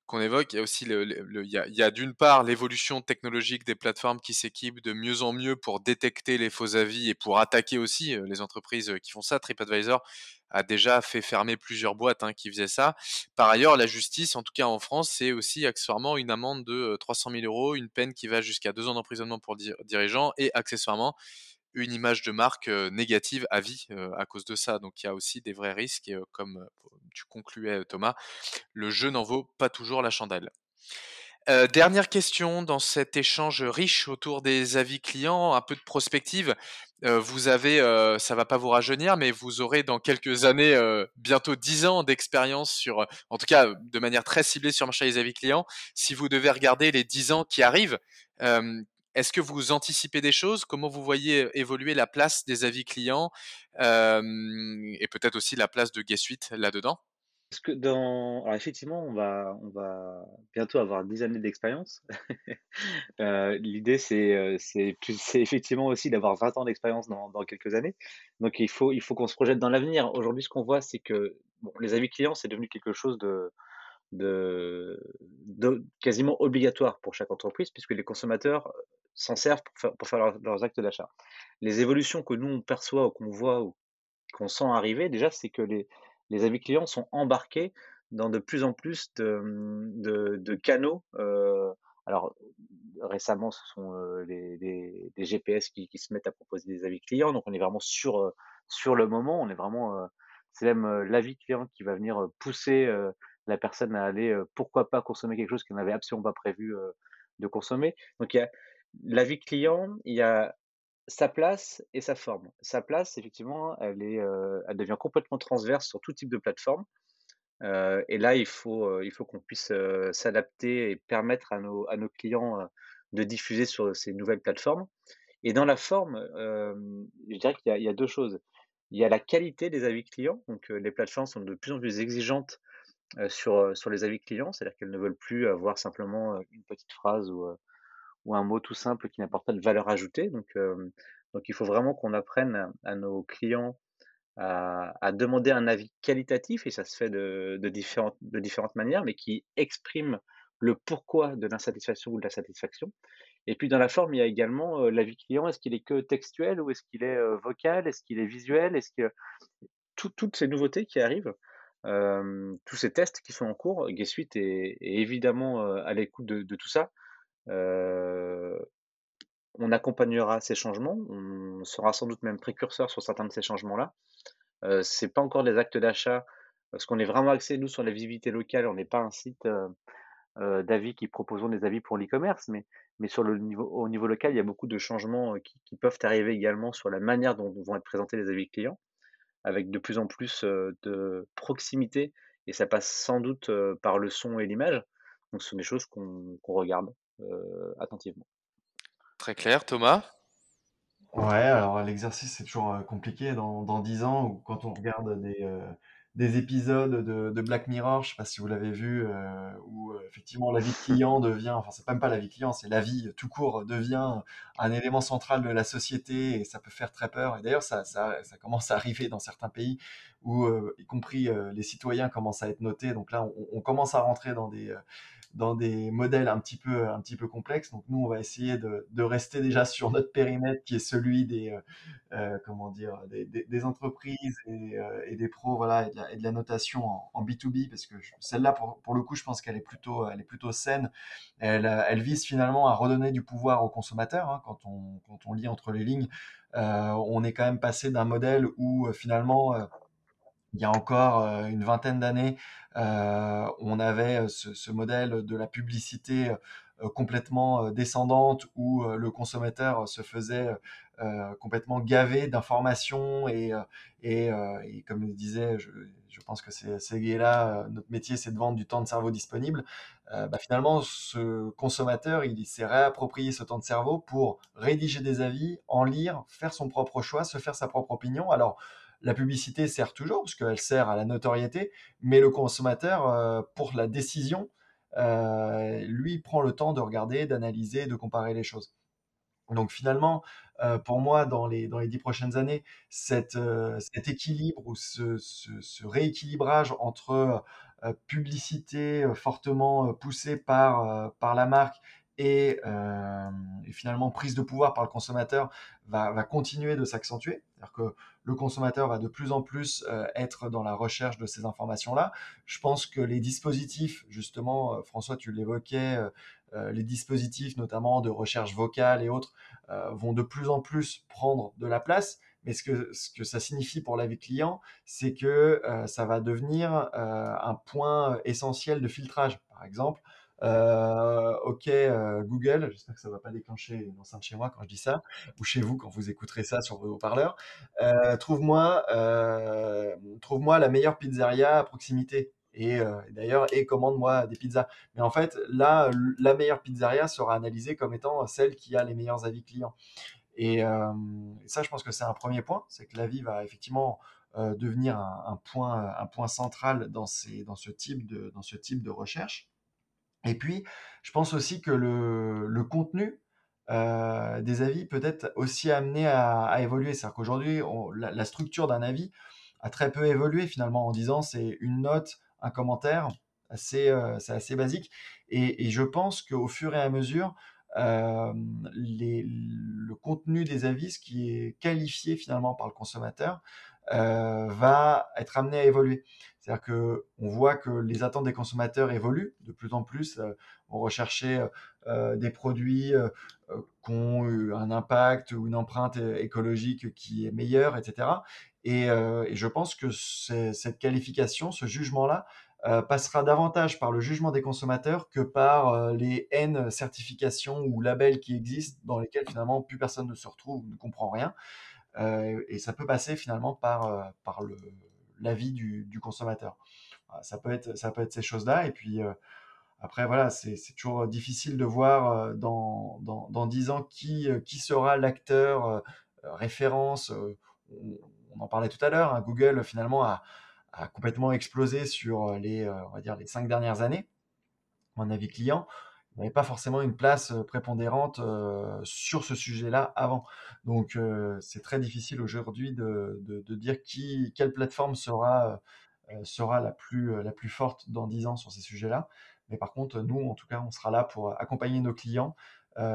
qu'on évoque, il y a aussi le, il y a, d'une part l'évolution technologique des plateformes qui s'équipent de mieux en mieux pour détecter les faux avis et pour attaquer aussi les entreprises qui font ça. TripAdvisor a déjà fait fermer plusieurs boîtes hein, qui faisaient ça. Par ailleurs, la justice, en tout cas en France, c'est aussi accessoirement une amende de 300 000 euros, une peine qui va jusqu'à deux ans d'emprisonnement pour dirigeants et accessoirement une image de marque négative à vie à cause de ça. Donc il y a aussi des vrais risques et comme tu concluais Thomas, le jeu n'en vaut pas toujours la chandelle. dernière question dans cet échange riche autour des avis clients, un peu de prospective. vous avez, ça va pas vous rajeunir, mais vous aurez dans quelques années, bientôt 10 ans d'expérience sur, en tout cas de manière très ciblée sur le marché des avis clients. Si vous devez regarder les 10 ans qui arrivent, est-ce que vous anticipez des choses? Comment vous voyez évoluer la place des avis clients et peut-être aussi la place de Guest Suite là-dedans? Parce que dans... Effectivement, on va, on va bientôt avoir 10 années d'expérience. L'idée, c'est, c'est, effectivement aussi d'avoir 20 ans d'expérience dans, dans, quelques années. Donc il faut, il faut qu'on se projette dans l'avenir. Aujourd'hui, ce qu'on voit, c'est que les avis clients, c'est devenu quelque chose de, de, quasiment obligatoire pour chaque entreprise, puisque les consommateurs s'en servent pour faire, leurs, actes d'achat. Les évolutions que nous on perçoit ou qu'on voit ou qu'on sent arriver, déjà, c'est que les, les avis clients sont embarqués dans de plus en plus de, de, canaux. Euh, alors, récemment, ce sont euh, les, les, GPS qui, qui, se mettent à proposer des avis clients. Donc, on est vraiment sur, euh, sur le moment. On est vraiment, c'est même l'avis client qui va venir pousser la personne à aller, pourquoi pas consommer quelque chose qu'elle n'avait absolument pas prévu de consommer. Donc, il y a l'avis client, il y a sa place et sa forme. Sa place, effectivement, elle, est, elle devient complètement transverse sur tout type de plateforme. et là, il faut, faut qu'on puisse s'adapter et permettre à nos, à nos clients de diffuser sur ces nouvelles plateformes. Et dans la forme, je dirais qu'il y, a deux choses. Il y a la qualité des avis clients. Donc, les plateformes sont de plus en plus exigeantes sur, sur les avis clients, c'est-à-dire qu'elles ne veulent plus avoir simplement une petite phrase ou, ou un mot tout simple qui n'apporte pas de valeur ajoutée. Donc, donc il faut vraiment qu'on apprenne à, nos clients à, demander un avis qualitatif, et ça se fait de, de, différentes, de différentes manières, mais qui exprime le pourquoi de l'insatisfaction ou de la satisfaction. Et puis dans la forme, il y a également l'avis client. Est-ce qu'il est que textuel ou est-ce qu'il est vocal? Est-ce qu'il est visuel? Est-ce que toutes ces nouveautés qui arrivent, tous ces tests qui sont en cours, G Suite est, évidemment à l'écoute de, tout ça on accompagnera ces changements, on sera sans doute même précurseur sur certains de ces changements-là. Euh, c'est pas encore des actes d'achat, parce qu'on est vraiment axé, nous, sur la visibilité locale. On n'est pas un site d'avis qui proposons des avis pour l'e-commerce, mais, sur le niveau, au niveau local, il y a beaucoup de changements qui, peuvent arriver également sur la manière dont vont être présentés les avis clients, avec de plus en plus de proximité, et ça passe sans doute par le son et l'image. Donc, ce sont des choses qu'on regarde. Euh, attentivement. Très clair, Thomas Ouais, alors l'exercice c'est toujours compliqué dans, dans 10 ans ou quand on regarde des, euh, des épisodes de, Black Mirror, je sais pas si vous l'avez vu, où effectivement la vie client devient, enfin c'est même pas la vie client, c'est la vie tout court devient un élément central de la société et ça peut faire très peur. Et d'ailleurs ça, commence à arriver dans certains pays où y compris les citoyens commencent à être notés. Donc là on commence à rentrer dans des dans des modèles un petit peu, un petit peu complexes. Donc nous, on va essayer de, de rester déjà sur notre périmètre qui est celui des, euh, euh comment dire, des, entreprises et, euh, et, des pros, voilà, et de la, notation en, en, B2B, parce que celle-là, pour, pour, le coup, je pense qu'elle est plutôt, elle est plutôt saine. Elle, elle vise finalement à redonner du pouvoir aux consommateurs. Hein, quand on, quand on lit entre les lignes, on est quand même passé d'un modèle où finalement il y a encore une vingtaine d'années, on avait ce, modèle de la publicité complètement descendante où le consommateur se faisait complètement gavé d'informations et, et, et, comme je disais, je, je pense que c'est là, notre métier, c'est de vendre du temps de cerveau disponible. bah finalement, ce consommateur, il s'est réapproprié ce temps de cerveau pour rédiger des avis, en lire, faire son propre choix, se faire sa propre opinion. Alors, la publicité sert toujours, parce qu'elle sert à la notoriété, mais le consommateur, euh, pour la décision, euh, lui prend le temps de regarder, d'analyser, de comparer les choses. Donc finalement, euh, pour moi, dans les, dix prochaines années, cet équilibre ou ce, rééquilibrage entre publicité fortement poussée par, par la marque et, finalement prise de pouvoir par le consommateur va, continuer de s'accentuer. C'est-à-dire que le consommateur va de plus en plus euh, être dans la recherche de ces informations-là. Je pense que les dispositifs, justement, euh, François, tu l'évoquais, euh, les dispositifs notamment de recherche vocale et autres vont de plus en plus prendre de la place. Mais ce que, ce que ça signifie pour la vie client, c'est que ça va devenir un point essentiel de filtrage. Par exemple, euh, ok, euh, Google, j'espère que ça ne va pas déclencher une enceinte chez moi quand je dis ça, ou chez vous quand vous écouterez ça sur vos haut-parleurs. Euh, trouve-moi, trouve-moi la meilleure pizzeria à proximité. Et d'ailleurs, et commande-moi des pizzas. Mais en fait, là, la meilleure pizzeria sera analysée comme étant celle qui a les meilleurs avis clients. Et, ça, je pense que c'est un premier point, c'est que l'avis va effectivement devenir un, point, un point central dans, ces, dans, ce type de, dans ce type de recherche. Et puis, je pense aussi que le, contenu euh, des avis peut être aussi amené à, évoluer. C'est-à-dire qu'aujourd'hui, la, structure d'un avis a très peu évolué finalement en disant c'est une note, un commentaire, euh, c'est assez basique. Et, je pense qu'au fur et à mesure, euh, le contenu des avis, ce qui est qualifié finalement par le consommateur, va être amené à évoluer. C'est-à-dire que on voit que les attentes des consommateurs évoluent de plus en plus. Euh, on recherchait euh, euh, des produits qui ont eu un impact ou une empreinte écologique qui est meilleure, etc. Et, je pense que cette qualification, ce jugement-là, passera davantage par le jugement des consommateurs que par les N certifications ou labels qui existent dans lesquels finalement plus personne ne se retrouve, ne comprend rien. Et ça peut passer finalement par, par le, l'avis du, consommateur. Ça peut être, ça peut être ces choses-là. Et puis euh, après, voilà, c'est toujours difficile de voir euh, dans, dans, dans 10 ans qui, euh, qui sera l'acteur référence. On, en parlait tout à l'heure. Hein, Google finalement a, complètement explosé sur les, on va dire, les cinq dernières années. Mon avis client, n'avait pas forcément une place prépondérante sur ce sujet-là avant. Donc c'est très difficile aujourd'hui de, dire qui, quelle plateforme sera, sera la, plus, la plus forte dans 10 ans sur ces sujets-là. Mais par contre, nous, en tout cas, on sera là pour accompagner nos clients.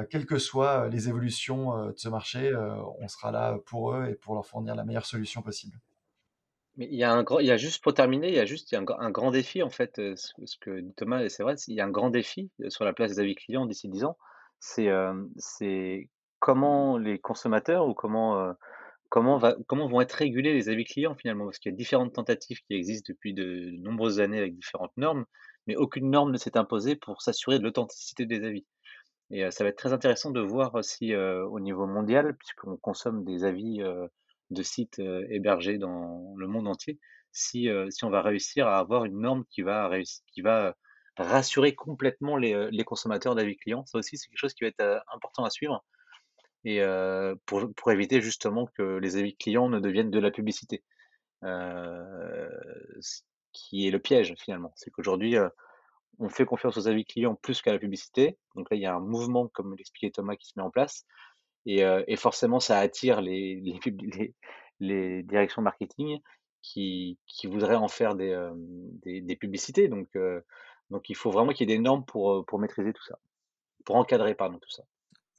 quelles que soient les évolutions de ce marché, on sera là pour eux et pour leur fournir la meilleure solution possible. Il y a un grand, il y a juste pour terminer, il y a juste il y a un, grand défi en fait, euh, ce, que dit Thomas, c'est vrai, il y a un grand défi euh, sur la place des avis clients d'ici 10 ans. C'est euh, c'est comment les consommateurs ou comment comment va comment vont être régulés les avis clients finalement, parce qu'il y a différentes tentatives qui existent depuis de, nombreuses années avec différentes normes, mais aucune norme ne s'est imposée pour s'assurer de l'authenticité des avis. Et ça va être très intéressant de voir aussi au niveau mondial, puisqu'on consomme des avis de sites hébergés dans le monde entier, si, si on va réussir à avoir une norme qui va, qui va rassurer complètement les, les consommateurs d'avis clients. Ça aussi, c'est quelque chose qui va être important à suivre et pour, pour, éviter justement que les avis clients ne deviennent de la publicité. Ce qui est le piège finalement. C'est qu'aujourd'hui, on fait confiance aux avis clients plus qu'à la publicité. Donc là, il y a un mouvement, comme l'expliquait Thomas, qui se met en place. Et, forcément, ça attire les, directions marketing qui, voudraient en faire des, publicités. Donc, il faut vraiment qu'il y ait des normes pour, pour maîtriser tout ça, pour encadrer pardon, tout ça.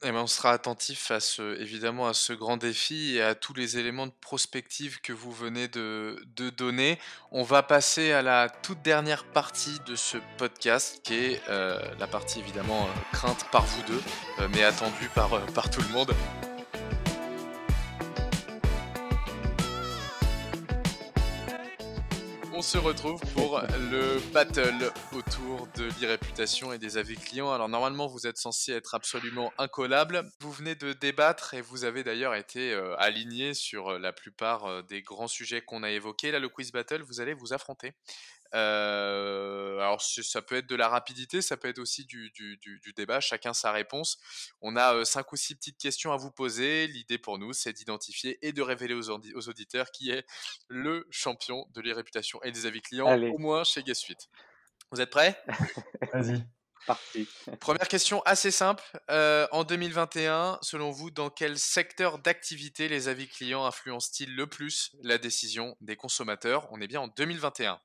Eh ben, on sera attentif à ce, évidemment à ce grand défi et à tous les éléments de prospective que vous venez de, donner. On va passer à la toute dernière partie de ce podcast qui est euh, la partie évidemment euh, crainte par vous deux, euh, mais attendue par tout le monde. On se retrouve pour le battle autour de l'e-réputation et des avis clients. Alors normalement, vous êtes censé être absolument incollable. Vous venez de débattre et vous avez d'ailleurs été euh, aligné sur la plupart euh, des grands sujets qu'on a évoqués. Là, le quiz battle, vous allez vous affronter. Euh, alors ça peut être de la rapidité, ça peut être aussi du, du, du, débat, chacun sa réponse. On a cinq ou six petites questions à vous poser. L'idée pour nous, c'est d'identifier et de révéler aux, aux, auditeurs qui est le champion de l'irréputation et des avis clients, au moins chez Guest Suite. Vous êtes prêts? Vas-y. Parti. Première question assez simple. Euh, en 2021, selon vous, dans quel secteur d'activité les avis clients influencent-ils le plus la décision des consommateurs? On est bien en 2021.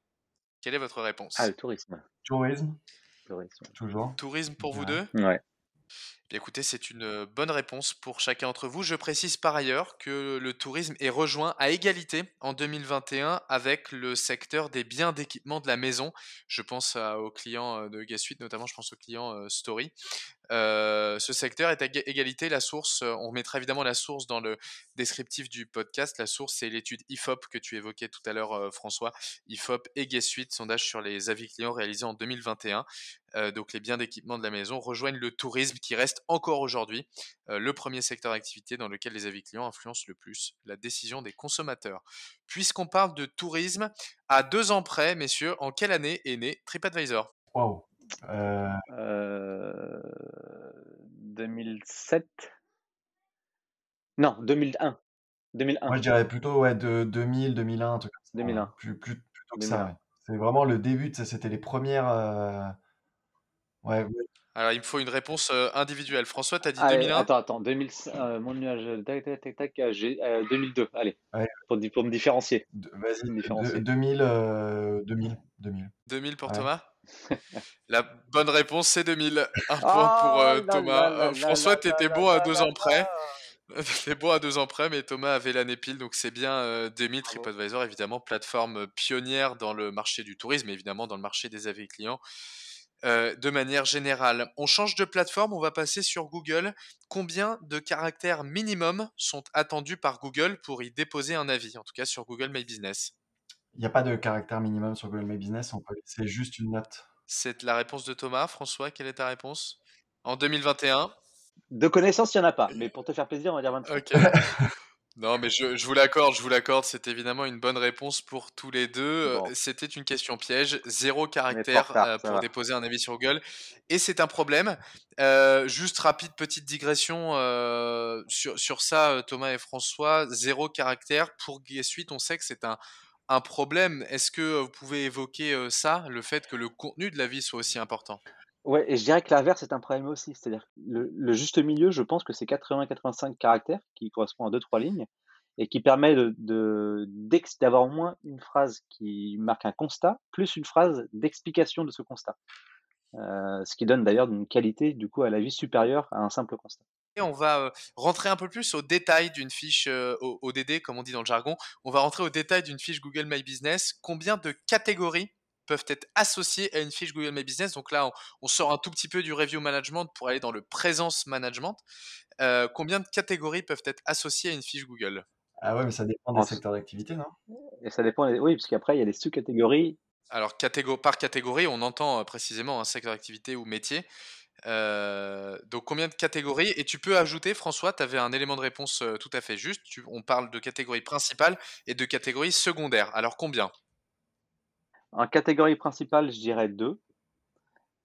Quelle est votre réponse? Ah, le tourisme. Tourisme. Tourisme. Toujours. Tourisme pour vous deux? Ouais. Bien, écoutez, c'est une bonne réponse pour chacun d'entre vous. Je précise par ailleurs que le tourisme est rejoint à égalité en 2021 avec le secteur des biens d'équipement de la maison. Je pense aux clients de Suite, notamment je pense aux clients Story. Ce secteur est à égalité. La source, on remettra évidemment la source dans le descriptif du podcast. La source, c'est l'étude IFOP que tu évoquais tout à l'heure, François. IFOP et Guest Suite, sondage sur les avis clients réalisés en 2021. Euh, donc les biens d'équipement de la maison rejoignent le tourisme qui reste encore aujourd'hui euh, le premier secteur d'activité dans lequel les avis clients influencent le plus la décision des consommateurs. Puisqu'on parle de tourisme, à deux ans près, messieurs, en quelle année est né TripAdvisor? Wow. 2007 euh, Non, 2001. 2001. Moi, je dirais plutôt ouais, de 2000, 2001, un truc comme ça. 2001. Plus, plus, plutôt que ça. C'est vraiment le début, c'était les premières. Ouais, Alors, il me faut une réponse individuelle. François, tu as dit 2001 Attends, attends, 2000, mon nuage, tac, tac, tac, tac, 2002, allez, pour, pour, me différencier. Vas-y, 2000, 2000, 2000. 2000 pour Thomas? La bonne réponse, c'est 2000. Un point pour Thomas. François, tu étais bon à deux ans près. T'étais bon à deux ans près, mais Thomas avait l'année pile, donc c'est bien 2000 TripAdvisor, évidemment, plateforme pionnière dans le marché du tourisme, évidemment dans le marché des avis clients. Euh, de manière générale. On change de plateforme, on va passer sur Google. Combien de caractères minimum sont attendus par Google pour y déposer un avis, en tout cas sur Google My Business? Il n'y a pas de caractère minimum sur Google My Business, on peut laisser juste une note. C'est la réponse de Thomas. François, quelle est ta réponse? En 2021 De connaissance, il n'y en a pas, mais pour te faire plaisir, on va dire 25. Ok. Non, mais je, je vous l'accorde, je vous l'accorde, c'est évidemment une bonne réponse pour tous les deux. Euh, c'était une question piège, zéro caractère euh, pour déposer un avis sur Google. Et c'est un problème. Euh, juste rapide petite digression sur, sur ça, Thomas et François. Zéro caractère. Pour Suite, on sait que c'est un, un problème. Est-ce que vous pouvez évoquer ça, le fait que le contenu de l'avis soit aussi important? Ouais, et je dirais que l'inverse est un problème aussi. C'est-à-dire le, le juste milieu, je pense que c'est 80-85 caractères qui correspond à deux trois lignes et qui permet de, d'avoir au moins une phrase qui marque un constat plus une phrase d'explication de ce constat. Euh, ce qui donne d'ailleurs une qualité du coup à la vie supérieure à un simple constat. Et on va euh, rentrer un peu plus au détail d'une fiche euh, ODD, comme on dit dans le jargon. On va rentrer au détail d'une fiche Google My Business. Combien de catégories peuvent être associés à une fiche Google My Business. Donc là, on, sort un tout petit peu du review management pour aller dans le présence management. Euh, combien de catégories peuvent être associées à une fiche Google? Ah ouais, mais ça dépend des secteurs d'activité, non? Et ça dépend, oui, parce qu'après, il y a les sous-catégories. Alors, par catégorie, on entend euh, précisément un secteur d'activité ou métier. Euh, donc combien de catégories? Et tu peux ajouter, François, tu avais un élément de réponse tout à fait juste. on parle de catégorie principale et de catégorie secondaire. Alors combien? En catégorie principale, je dirais deux.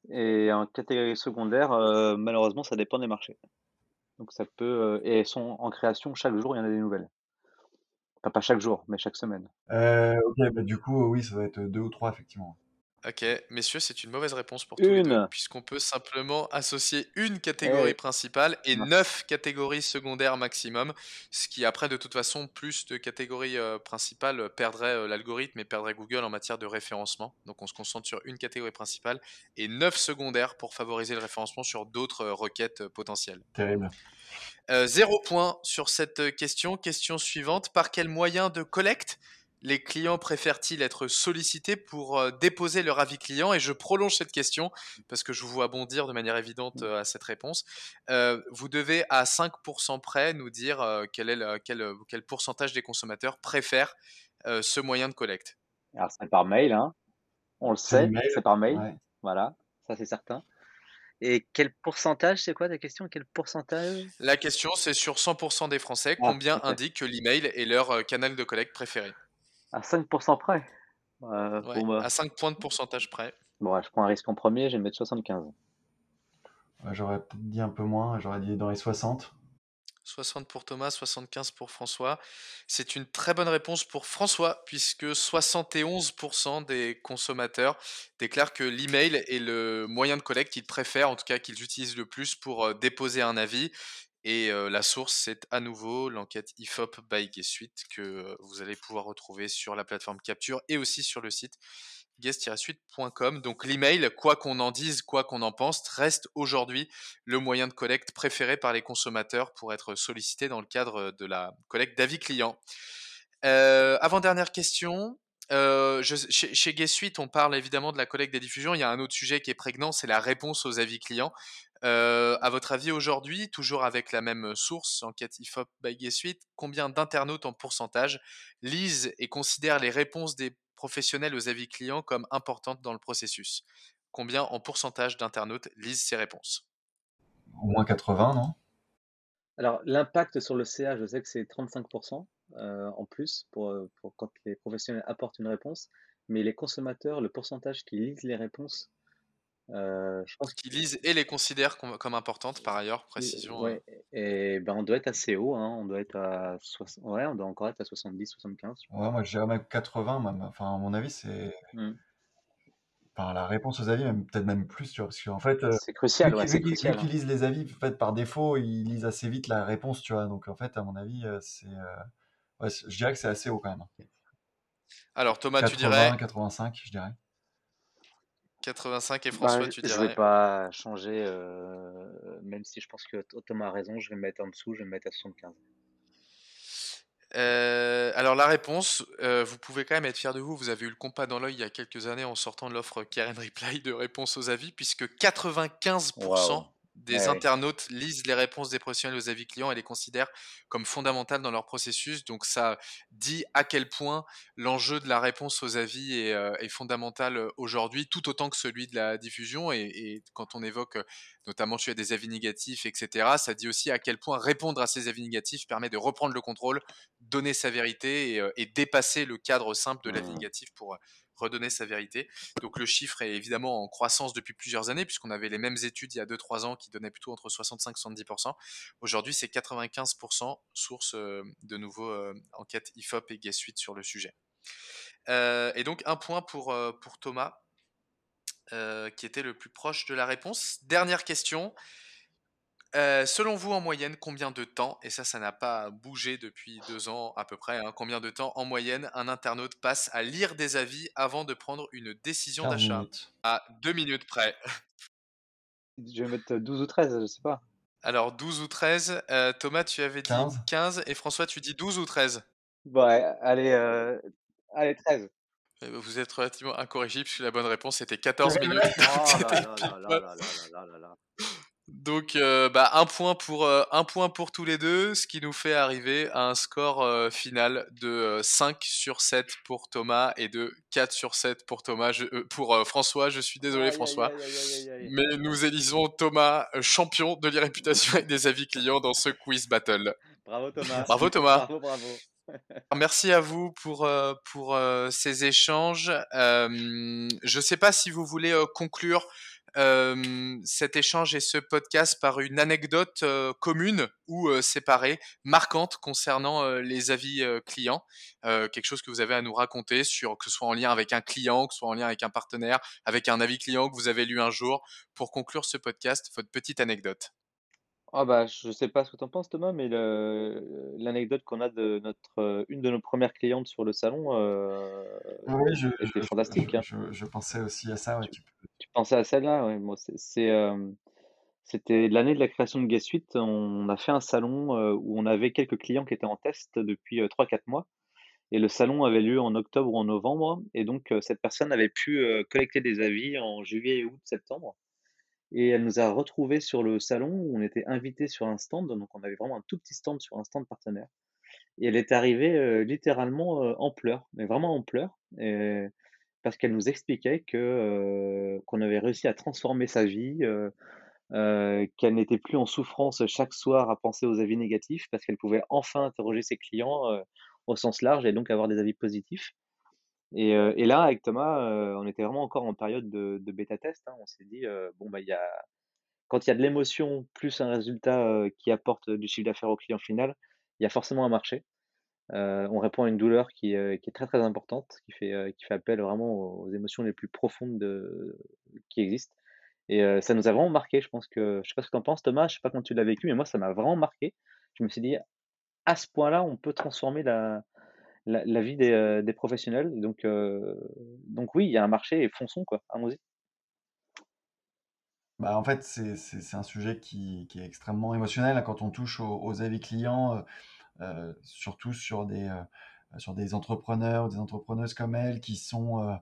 Et en catégorie secondaire, euh, malheureusement, ça dépend des marchés. Donc ça peut. Euh, et elles sont en création chaque jour, il y en a des nouvelles. Enfin, pas chaque jour, mais chaque semaine. Euh, ok, bah, du coup, oui, ça va être deux ou trois, effectivement. Ok, messieurs, c'est une mauvaise réponse pour tous les deux, puisqu'on peut simplement associer une catégorie eh principale et neuf catégories secondaires maximum, ce qui après de toute façon plus de catégories euh, principales perdrait euh, l'algorithme et perdrait Google en matière de référencement. Donc on se concentre sur une catégorie principale et neuf secondaires pour favoriser le référencement sur d'autres euh, requêtes potentielles. Terrible. zéro point sur cette question. Question suivante. Par quel moyen de collecte les clients préfèrent-ils être sollicités pour euh, déposer leur avis client? Et je prolonge cette question parce que je vous vois bondir de manière évidente euh, à cette réponse. Euh, vous devez à 5% près nous dire quel, est quel, quel, pourcentage des consommateurs préfèrent ce moyen de collecte. Alors, c'est par mail, hein. On le sait, c'est par mail. ouais. Voilà, ça c'est certain. Et quel pourcentage, c'est quoi ta question? Quel pourcentage? La question, c'est sur 100% des Français, Ah, combien indiquent que l'email est leur canal de collecte préféré? À 5% près. Euh, Ouais, à 5 points de pourcentage près. bon, ouais, je prends un risque en premier, je vais mettre 75. Ouais, j'aurais dit un peu moins, j'aurais dit dans les 60. 60 pour Thomas, 75 pour François. C'est une très bonne réponse pour François, puisque 71% des consommateurs déclarent que l'email est le moyen de collecte qu'ils préfèrent, en tout cas qu'ils utilisent le plus pour euh, déposer un avis. Et la source, c'est à nouveau l'enquête IFOP by Guest que vous allez pouvoir retrouver sur la plateforme Capture et aussi sur le site guest-suite.com. Donc l'email, quoi qu'on en dise, quoi qu'on en pense, reste aujourd'hui le moyen de collecte préféré par les consommateurs pour être sollicité dans le cadre de la collecte d'avis clients. Avant-dernière question. Chez, chez Guest Suite, on parle évidemment de la collecte des diffusions. Il y a un autre sujet qui est prégnant, c'est la réponse aux avis clients. Euh, à votre avis, aujourd'hui, toujours avec la même source, enquête IFOP by Guest Suite, combien d'internautes en pourcentage lisent et considèrent les réponses des professionnels aux avis clients comme importantes dans le processus? Combien en pourcentage d'internautes lisent ces réponses? Au moins 80, non? Alors, l'impact sur le CA, je sais que c'est 35% euh, en plus pour, pour quand les professionnels apportent une réponse, mais les consommateurs, le pourcentage qui lisent les réponses, euh, je pense Qui lisent et les considèrent comme, comme importantes par ailleurs, précision. ouais, et ben on doit être assez haut, hein, on doit être à 60, ouais, on doit encore être à 70, 75. je Ouais, moi je dirais même 80, même. Enfin, à mon avis, c'est. Mm. Enfin, la réponse aux avis, même peut-être même plus, tu vois, parce qu'en fait, euh, C'est crucial, vu ouais, qu'ils c'est vu qu'ils- crucial. qu'ils hein. lisent les avis, en fait, par défaut, ils lisent assez vite la réponse, tu vois. Donc, en fait, à mon avis, euh, c'est. euh, je dirais que c'est assez haut quand même. Alors Thomas, tu 80, dirais 85, je dirais. 85 et Bah, François, je tu je dirais vais pas changer, euh, même si je pense que Thomas a raison, je vais me mettre en dessous, je vais me mettre à 75. Euh, alors la réponse, euh, vous pouvez quand même être fier de vous. Vous avez eu le compas dans l'œil il y a quelques années en sortant de l'offre Karen Reply de réponse aux avis, puisque 95% Waouh. Des internautes lisent les réponses des professionnels aux avis clients et les considèrent comme fondamentales dans leur processus. Donc ça dit à quel point l'enjeu de la réponse aux avis est, euh, est fondamental euh, aujourd'hui, tout autant que celui de la diffusion. Et, et quand on évoque euh, notamment tu as des avis négatifs, etc., ça dit aussi à quel point répondre à ces avis négatifs permet de reprendre le contrôle, donner sa vérité et, euh, et dépasser le cadre simple de l'avis Mmh. négatif pour euh, redonner sa vérité. Donc le chiffre est évidemment en croissance depuis plusieurs années, puisqu'on avait les mêmes études il y a 2-3 ans qui donnaient plutôt entre 65 et 70%. Aujourd'hui, c'est 95%, source euh, de nouveau euh, enquête IFOP et Guest Suite sur le sujet. Euh, et donc un point pour, pour Thomas, euh, qui était le plus proche de la réponse. Dernière question. Euh, selon vous, en moyenne, combien de temps, et ça, ça n'a pas bougé depuis deux ans à peu près, hein, combien de temps en moyenne un internaute passe à lire des avis avant de prendre une décision 15 d'achat? minutes. À deux minutes près. Je vais mettre 12 ou 13, je sais pas. Alors 12 ou 13, euh, Thomas, tu avais dit 15. 15, et François, tu dis 12 ou 13 Ouais, allez, euh, allez, 13. Euh, Vous êtes relativement incorrigible, puisque la bonne réponse c'était 14 minutes. Donc, euh, bah, un, point pour, euh, un point pour tous les deux, ce qui nous fait arriver à un score euh, final de euh, 5 sur 7 pour Thomas et de 4 sur 7 pour, Thomas, je- euh, pour euh, François. Je suis désolé, Aïe, François. aïe, aïe. Mais nous élisons Thomas euh, champion de l'irréputation et des avis clients dans ce quiz battle. Bravo Thomas. Bravo Thomas. Bravo, bravo. Merci à vous pour, euh, pour euh, ces échanges. Je ne sais pas si vous voulez euh, conclure euh, cet échange et ce podcast par une anecdote commune ou séparée, marquante concernant les avis clients. Quelque chose que vous avez à nous raconter sur que ce soit en lien avec un client, que ce soit en lien avec un partenaire, avec un avis client que vous avez lu un jour. Pour conclure ce podcast, votre petite anecdote. Ah bah, je sais pas ce que tu en penses Thomas, mais le- l'anecdote qu'on a de notre, euh, une de nos premières clientes sur le salon euh, Ah oui, je, était je, fantastique. je, hein. je- je pensais aussi à ça. ouais, tu peux- Tu pensais à celle-là? Ouais, moi, c'est, c'est, euh, c'était l'année de la création de Guest Suite. On a fait un salon euh, où on avait quelques clients qui étaient en test depuis euh, 3-4 mois. Et le salon avait lieu en octobre ou en novembre. Et donc, euh, cette personne avait pu euh, collecter des avis en juillet, août, septembre. Et elle nous a retrouvés sur le salon où on était invités sur un stand. Donc, on avait vraiment un tout petit stand sur un stand partenaire. Et elle est arrivée littéralement en pleurs, mais vraiment en pleurs. parce qu'elle nous expliquait qu'on avait réussi à transformer sa vie, qu'elle n'était plus en souffrance chaque soir à penser aux avis négatifs, parce qu'elle pouvait enfin interroger ses clients au sens large et donc avoir des avis positifs. Et, là, avec Thomas, on était vraiment encore en période de, de bêta test. hein. On s'est dit, bon, bah, quand il y a de l'émotion plus un résultat qui apporte du chiffre d'affaires au client final, il y a forcément un marché. on répond à une douleur qui, est très très importante, qui fait, qui fait appel vraiment aux émotions les plus profondes de, qui existent. Et ça nous a vraiment marqué. Je pense que, je sais pas ce que tu en penses, Thomas, je sais pas quand tu l'as vécu, mais moi, ça m'a vraiment marqué. Je me suis dit, à ce point-là, on peut transformer la, la, vie des, des professionnels. Donc, donc oui, il y a un marché et fonçons, quoi. Allons-y. Bah, en fait, c'est un sujet qui, qui, est extrêmement émotionnel hein, quand on touche aux, avis clients, euh, surtout sur des, sur des entrepreneurs ou des entrepreneuses comme elles qui sont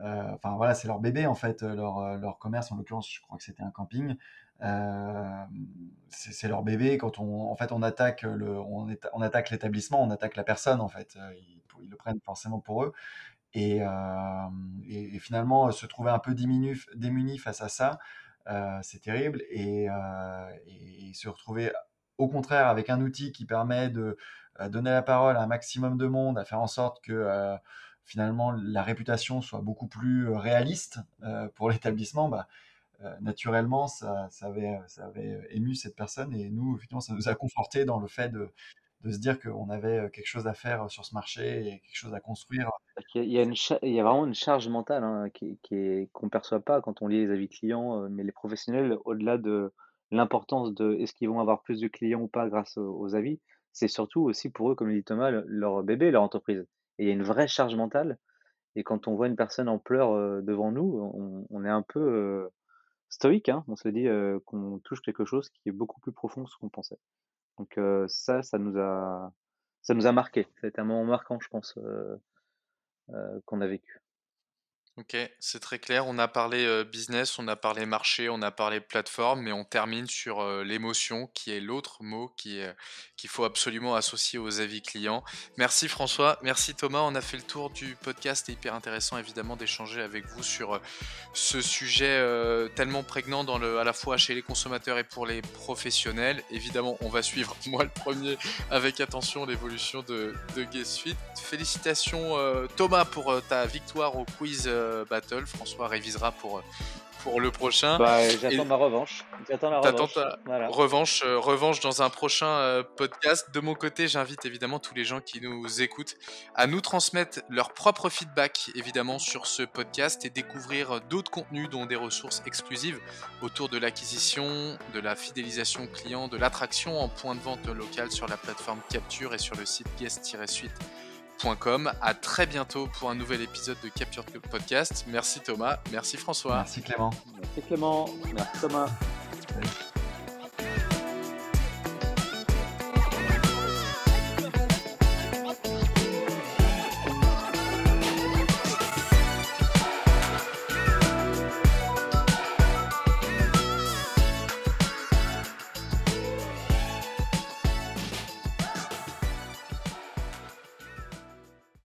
euh, enfin voilà, c'est leur bébé en fait, leur, leur commerce. En l'occurrence, je crois que c'était un camping. Euh, c'est leur bébé. Quand on, en fait, on attaque le, on, attaque l'établissement, on attaque la personne en fait. Euh, ils, le prennent forcément pour eux. Et, et, finalement, se trouver un peu démuni, démuni face à ça, c'est terrible. Et, se retrouver au contraire avec un outil qui permet de donner la parole à un maximum de monde, à faire en sorte que finalement la réputation soit beaucoup plus euh, réaliste euh, pour l'établissement, bah, euh, naturellement, ça, avait, ça avait ému cette personne et nous, effectivement, ça nous a conforté dans le fait de, se dire qu'on avait quelque chose à faire sur ce marché et quelque chose à construire. Il y a, vraiment une charge mentale hein, qui, qu'on ne perçoit pas quand on lit les avis clients, mais les professionnels, au-delà de l'importance de est-ce qu'ils vont avoir plus de clients ou pas grâce aux, avis, c'est surtout aussi pour eux, comme le dit Thomas, leur bébé, leur entreprise il y a une vraie charge mentale. Et quand on voit une personne en pleurs devant nous, on, est un peu stoïque. Hein. On se dit qu'on touche quelque chose qui est beaucoup plus profond que ce qu'on pensait. Donc ça, ça nous a, ça nous a marqué. Ça un moment marquant, je pense, qu'on a vécu. Ok, c'est très clair. On a parlé business, on a parlé marché, on a parlé plateforme, mais on termine sur l'émotion, qui est l'autre mot qui qu'il faut absolument associer aux avis clients. Merci François, merci Thomas. On a fait le tour du podcast. C'est hyper intéressant évidemment d'échanger avec vous sur ce sujet tellement prégnant à la fois chez les consommateurs et pour les professionnels. Évidemment, on va suivre, moi le premier, avec attention l'évolution de, de Guest Suite. Félicitations Thomas pour ta victoire au quiz. Battle. François révisera pour, euh, pour le prochain. Bah, j'attends ma revanche. J'attends la revanche. revanche, euh, revanche dans un prochain podcast. De mon côté, j'invite évidemment tous les gens qui nous écoutent à nous transmettre leur propre feedback évidemment sur ce podcast et découvrir d'autres contenus dont des ressources exclusives autour de l'acquisition, de la fidélisation client, de l'attraction en point de vente local sur la plateforme Capture et sur le site guest-suite à très bientôt pour un nouvel épisode de Capture Podcast. Merci Thomas, merci François. Merci Clément. Merci Clément, merci Thomas.